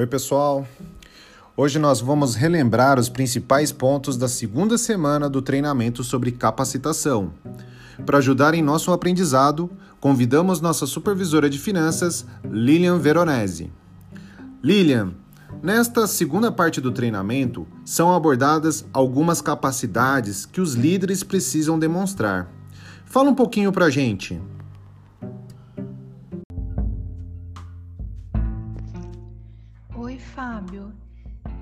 Oi, pessoal. Hoje nós vamos relembrar os principais pontos da segunda semana do treinamento sobre capacitação. Para ajudar em nosso aprendizado, convidamos nossa supervisora de finanças, Lilian Veronese. Lilian, nesta segunda parte do treinamento são abordadas algumas capacidades que os líderes precisam demonstrar. Fala um pouquinho para a gente. Fábio.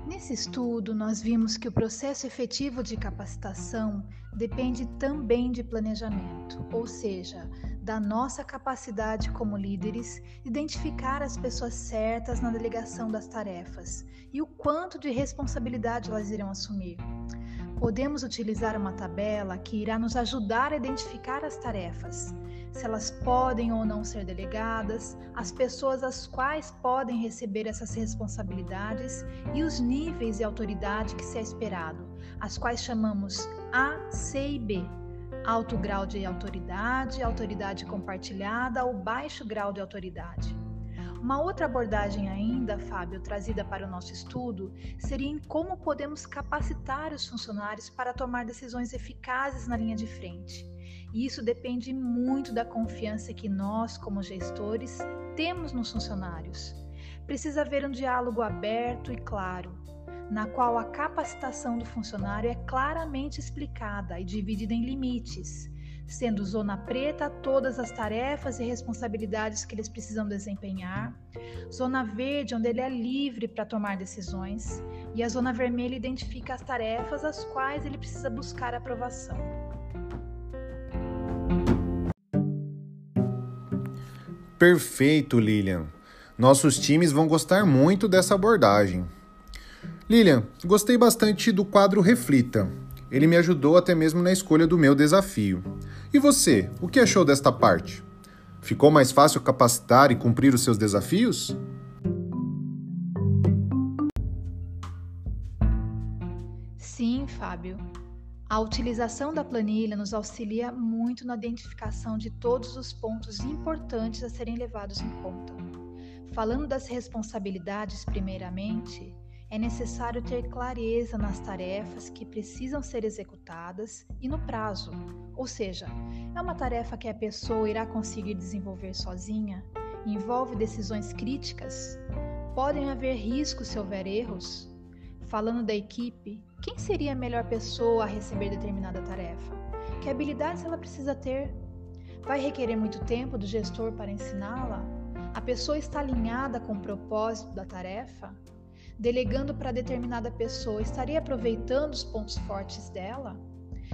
Nesse estudo, nós vimos que o processo efetivo de capacitação depende também de planejamento, ou seja, da nossa capacidade como líderes de identificar as pessoas certas na delegação das tarefas e o quanto de responsabilidade elas irão assumir. Podemos utilizar uma tabela que irá nos ajudar a identificar as tarefas, se elas podem ou não ser delegadas, as pessoas às quais podem receber essas responsabilidades e os níveis de autoridade que se é esperado, as quais chamamos A, C e B. Alto grau de autoridade, autoridade compartilhada ou baixo grau de autoridade. Uma outra abordagem ainda, Fábio, trazida para o nosso estudo, seria em como podemos capacitar os funcionários para tomar decisões eficazes na linha de frente. E isso depende muito da confiança que nós, como gestores, temos nos funcionários. Precisa haver um diálogo aberto e claro, na qual a capacitação do funcionário é claramente explicada e dividida em limites sendo zona preta todas as tarefas e responsabilidades que eles precisam desempenhar, zona verde, onde ele é livre para tomar decisões, e a zona vermelha identifica as tarefas às quais ele precisa buscar aprovação. Perfeito, Lilian. Nossos times vão gostar muito dessa abordagem. Lilian, gostei bastante do quadro Reflita. Ele me ajudou até mesmo na escolha do meu desafio. E você, o que achou desta parte? Ficou mais fácil capacitar e cumprir os seus desafios? Sim, Fábio. A utilização da planilha nos auxilia muito na identificação de todos os pontos importantes a serem levados em conta. Falando das responsabilidades, primeiramente, é necessário ter clareza nas tarefas que precisam ser executadas e no prazo. Ou seja, é uma tarefa que a pessoa irá conseguir desenvolver sozinha? Envolve decisões críticas? Podem haver riscos se houver erros? Falando da equipe, quem seria a melhor pessoa a receber determinada tarefa? Que habilidades ela precisa ter? Vai requerer muito tempo do gestor para ensiná-la? A pessoa está alinhada com o propósito da tarefa? Delegando para determinada pessoa, estaria aproveitando os pontos fortes dela?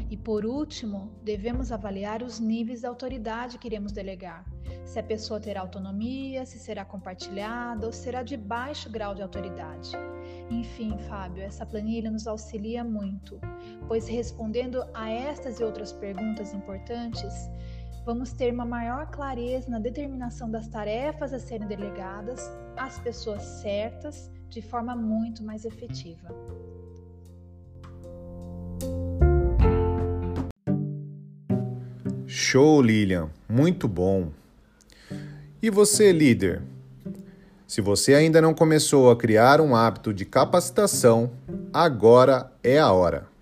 E por último, devemos avaliar os níveis de autoridade que iremos delegar. Se a pessoa terá autonomia, se será compartilhada ou será de baixo grau de autoridade. Enfim, Fábio, essa planilha nos auxilia muito, pois respondendo a estas e outras perguntas importantes, vamos ter uma maior clareza na determinação das tarefas a serem delegadas às pessoas certas de forma muito mais efetiva. Show, Lilian, muito bom. E você, líder? Se você ainda não começou a criar um hábito de capacitação, agora é a hora.